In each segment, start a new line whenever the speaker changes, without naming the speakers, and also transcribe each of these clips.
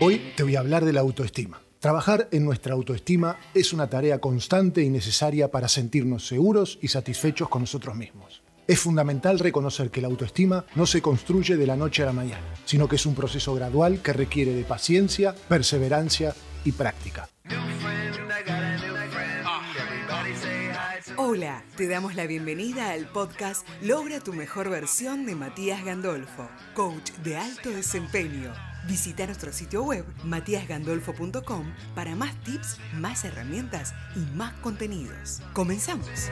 Hoy te voy a hablar de la autoestima. Trabajar en nuestra autoestima es una tarea constante y necesaria para sentirnos seguros y satisfechos con nosotros mismos. Es fundamental reconocer que la autoestima no se construye de la noche a la mañana, sino que es un proceso gradual que requiere de paciencia, perseverancia y práctica.
Hola, te damos la bienvenida al podcast Logra tu mejor versión de Matías Gandolfo, coach de alto desempeño. Visita nuestro sitio web matíasgandolfo.com para más tips, más herramientas y más contenidos. Comenzamos.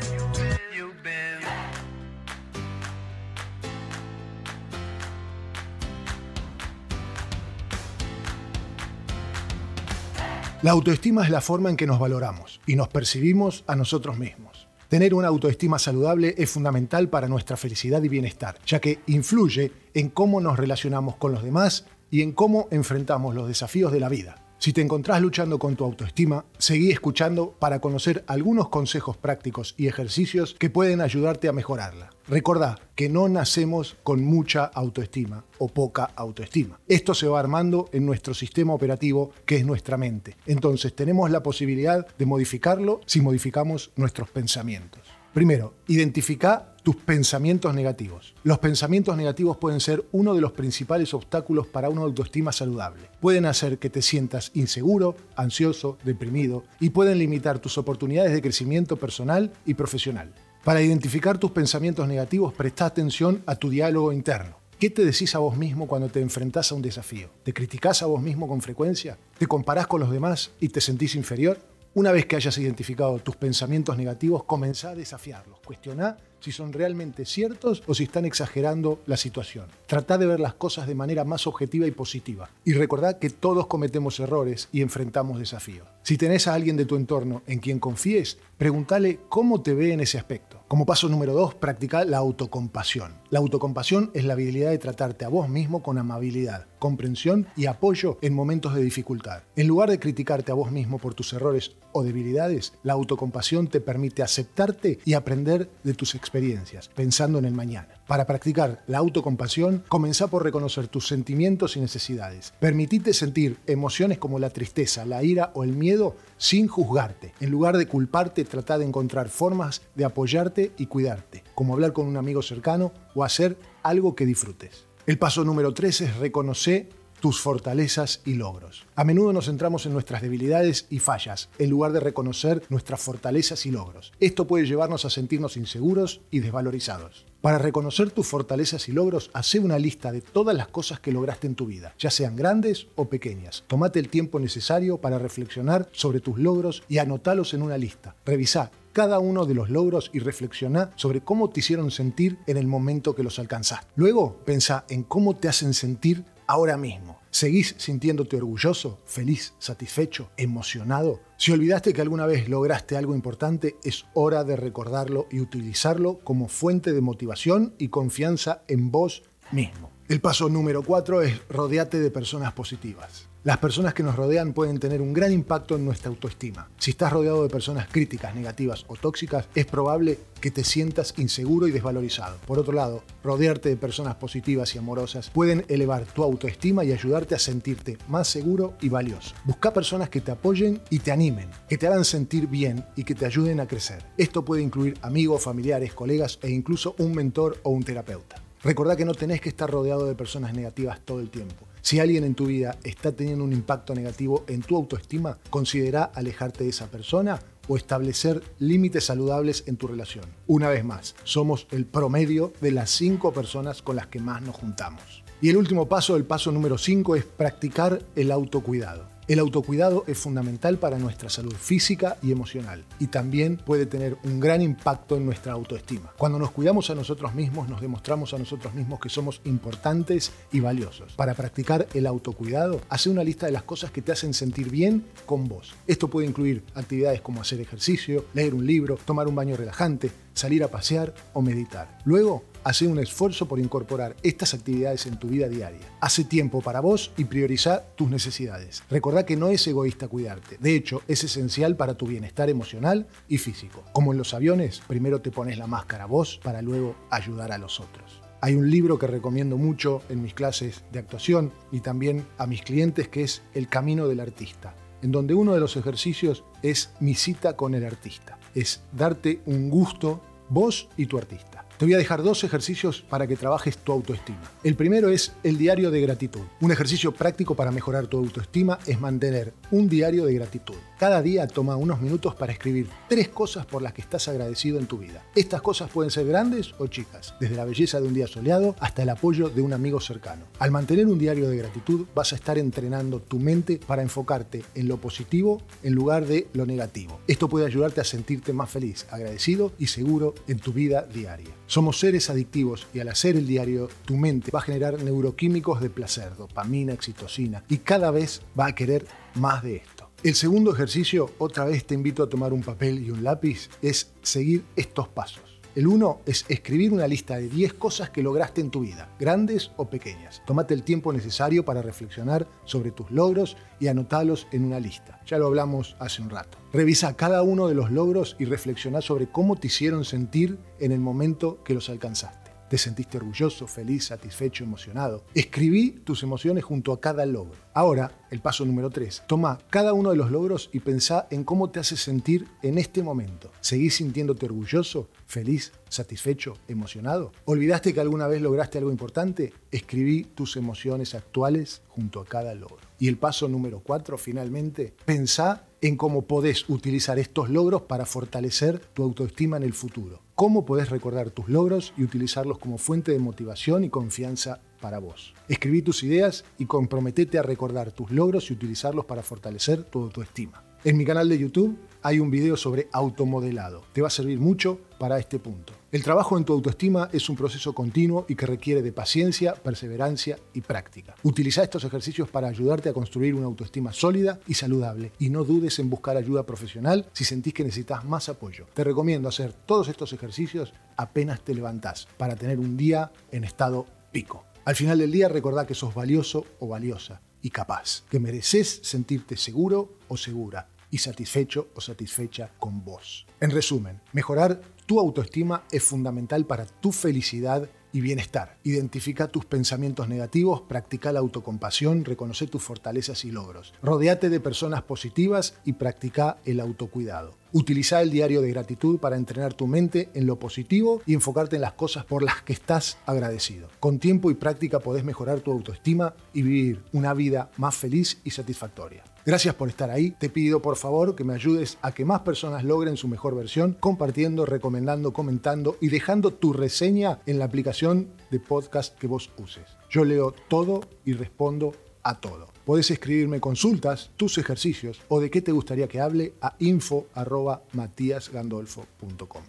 La autoestima es la forma en que nos valoramos y nos percibimos a nosotros mismos. Tener una autoestima saludable es fundamental para nuestra felicidad y bienestar, ya que influye en cómo nos relacionamos con los demás y en cómo enfrentamos los desafíos de la vida. Si te encontrás luchando con tu autoestima, seguí escuchando para conocer algunos consejos prácticos y ejercicios que pueden ayudarte a mejorarla. Recordá que no nacemos con mucha autoestima o poca autoestima. Esto se va armando en nuestro sistema operativo que es nuestra mente. Entonces tenemos la posibilidad de modificarlo si modificamos nuestros pensamientos. Primero, identifica tus pensamientos negativos. Los pensamientos negativos pueden ser uno de los principales obstáculos para una autoestima saludable. Pueden hacer que te sientas inseguro, ansioso, deprimido y pueden limitar tus oportunidades de crecimiento personal y profesional. Para identificar tus pensamientos negativos, presta atención a tu diálogo interno. ¿Qué te decís a vos mismo cuando te enfrentás a un desafío? ¿Te criticás a vos mismo con frecuencia? ¿Te comparás con los demás y te sentís inferior? Una vez que hayas identificado tus pensamientos negativos, comenzá a desafiarlos. Cuestiona si son realmente ciertos o si están exagerando la situación. Trata de ver las cosas de manera más objetiva y positiva. Y recordá que todos cometemos errores y enfrentamos desafíos. Si tenés a alguien de tu entorno en quien confíes, pregúntale cómo te ve en ese aspecto. Como paso número dos, practica la autocompasión. La autocompasión es la habilidad de tratarte a vos mismo con amabilidad, comprensión y apoyo en momentos de dificultad. En lugar de criticarte a vos mismo por tus errores o debilidades, la autocompasión te permite aceptarte y aprender de tus experiencias, pensando en el mañana. Para practicar la autocompasión, comenzá por reconocer tus sentimientos y necesidades. Permitite sentir emociones como la tristeza, la ira o el miedo sin juzgarte. En lugar de culparte, trata de encontrar formas de apoyarte y cuidarte, como hablar con un amigo cercano o hacer algo que disfrutes. El paso número 3 es reconocer tus fortalezas y logros. A menudo nos centramos en nuestras debilidades y fallas, en lugar de reconocer nuestras fortalezas y logros. Esto puede llevarnos a sentirnos inseguros y desvalorizados. Para reconocer tus fortalezas y logros, hace una lista de todas las cosas que lograste en tu vida, ya sean grandes o pequeñas. Tomate el tiempo necesario para reflexionar sobre tus logros y anotalos en una lista. Revisá cada uno de los logros y reflexiona sobre cómo te hicieron sentir en el momento que los alcanzaste. Luego, pensá en cómo te hacen sentir ahora mismo. ¿Seguís sintiéndote orgulloso, feliz, satisfecho, emocionado? Si olvidaste que alguna vez lograste algo importante, es hora de recordarlo y utilizarlo como fuente de motivación y confianza en vos mismo. El paso número cuatro es rodeate de personas positivas. Las personas que nos rodean pueden tener un gran impacto en nuestra autoestima. Si estás rodeado de personas críticas, negativas o tóxicas, es probable que te sientas inseguro y desvalorizado. Por otro lado, rodearte de personas positivas y amorosas pueden elevar tu autoestima y ayudarte a sentirte más seguro y valioso. Busca personas que te apoyen y te animen, que te hagan sentir bien y que te ayuden a crecer. Esto puede incluir amigos, familiares, colegas e incluso un mentor o un terapeuta. Recordá que no tenés que estar rodeado de personas negativas todo el tiempo. Si alguien en tu vida está teniendo un impacto negativo en tu autoestima, considera alejarte de esa persona o establecer límites saludables en tu relación. Una vez más, somos el promedio de las cinco personas con las que más nos juntamos. Y el último paso, el paso número 5, es practicar el autocuidado. El autocuidado es fundamental para nuestra salud física y emocional y también puede tener un gran impacto en nuestra autoestima. Cuando nos cuidamos a nosotros mismos, nos demostramos a nosotros mismos que somos importantes y valiosos. Para practicar el autocuidado, hace una lista de las cosas que te hacen sentir bien con vos. Esto puede incluir actividades como hacer ejercicio, leer un libro, tomar un baño relajante, salir a pasear o meditar. Luego, hace un esfuerzo por incorporar estas actividades en tu vida diaria. Hace tiempo para vos y prioriza tus necesidades. Recordá que no es egoísta cuidarte. De hecho, es esencial para tu bienestar emocional y físico. Como en los aviones, primero te pones la máscara vos para luego ayudar a los otros. Hay un libro que recomiendo mucho en mis clases de actuación y también a mis clientes que es El Camino del Artista, en donde uno de los ejercicios es mi cita con el artista. Es darte un gusto vos y tu artista. Te voy a dejar dos ejercicios para que trabajes tu autoestima. El primero es el diario de gratitud. Un ejercicio práctico para mejorar tu autoestima es mantener un diario de gratitud. Cada día toma unos minutos para escribir tres cosas por las que estás agradecido en tu vida. Estas cosas pueden ser grandes o chicas, desde la belleza de un día soleado hasta el apoyo de un amigo cercano. Al mantener un diario de gratitud vas a estar entrenando tu mente para enfocarte en lo positivo en lugar de lo negativo. Esto puede ayudarte a sentirte más feliz, agradecido y seguro en tu vida diaria. Somos seres adictivos y al hacer el diario, tu mente va a generar neuroquímicos de placer, dopamina, oxitocina, y cada vez va a querer más de esto. El segundo ejercicio, otra vez te invito a tomar un papel y un lápiz, es seguir estos pasos. El uno es escribir una lista de 10 cosas que lograste en tu vida, grandes o pequeñas. Tómate el tiempo necesario para reflexionar sobre tus logros y anotalos en una lista. Ya lo hablamos hace un rato. Revisa cada uno de los logros y reflexiona sobre cómo te hicieron sentir en el momento que los alcanzaste. ¿Te sentiste orgulloso, feliz, satisfecho, emocionado? Escribí tus emociones junto a cada logro. Ahora, el paso número 3. Toma cada uno de los logros y pensá en cómo te hace sentir en este momento. ¿Seguís sintiéndote orgulloso, feliz, satisfecho, emocionado? ¿Olvidaste que alguna vez lograste algo importante? Escribí tus emociones actuales junto a cada logro. Y el paso número 4, finalmente, pensá en cómo podés utilizar estos logros para fortalecer tu autoestima en el futuro. Cómo podés recordar tus logros y utilizarlos como fuente de motivación y confianza para vos. Escribí tus ideas y comprometete a recordar tus logros y utilizarlos para fortalecer tu autoestima. En mi canal de YouTube hay un video sobre automodelado. Te va a servir mucho para este punto. El trabajo en tu autoestima es un proceso continuo y que requiere de paciencia, perseverancia y práctica. Utiliza estos ejercicios para ayudarte a construir una autoestima sólida y saludable y no dudes en buscar ayuda profesional si sentís que necesitas más apoyo. Te recomiendo hacer todos estos ejercicios apenas te levantás para tener un día en estado pico. Al final del día recordá que sos valioso o valiosa y capaz, que mereces sentirte seguro o segura y satisfecho o satisfecha con vos. En resumen, mejorar tu autoestima es fundamental para tu felicidad y bienestar. Identifica tus pensamientos negativos, practica la autocompasión, reconoce tus fortalezas y logros. Rodéate de personas positivas y practica el autocuidado. Utiliza el diario de gratitud para entrenar tu mente en lo positivo y enfocarte en las cosas por las que estás agradecido. Con tiempo y práctica podés mejorar tu autoestima y vivir una vida más feliz y satisfactoria. Gracias por estar ahí. Te pido por favor que me ayudes a que más personas logren su mejor versión, compartiendo, recomendando, comentando y dejando tu reseña en la aplicación de podcast que vos uses. Yo leo todo y respondo a todo. Podés escribirme consultas, tus ejercicios o de qué te gustaría que hable a info.matiasgandolfo.com.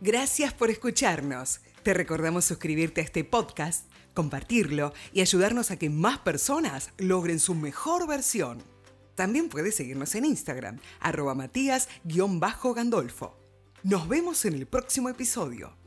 Gracias por escucharnos. Te recordamos suscribirte a este podcast, compartirlo y ayudarnos a que más personas logren su mejor versión. También puedes seguirnos en Instagram, arroba matías-gandolfo. Nos vemos en el próximo episodio.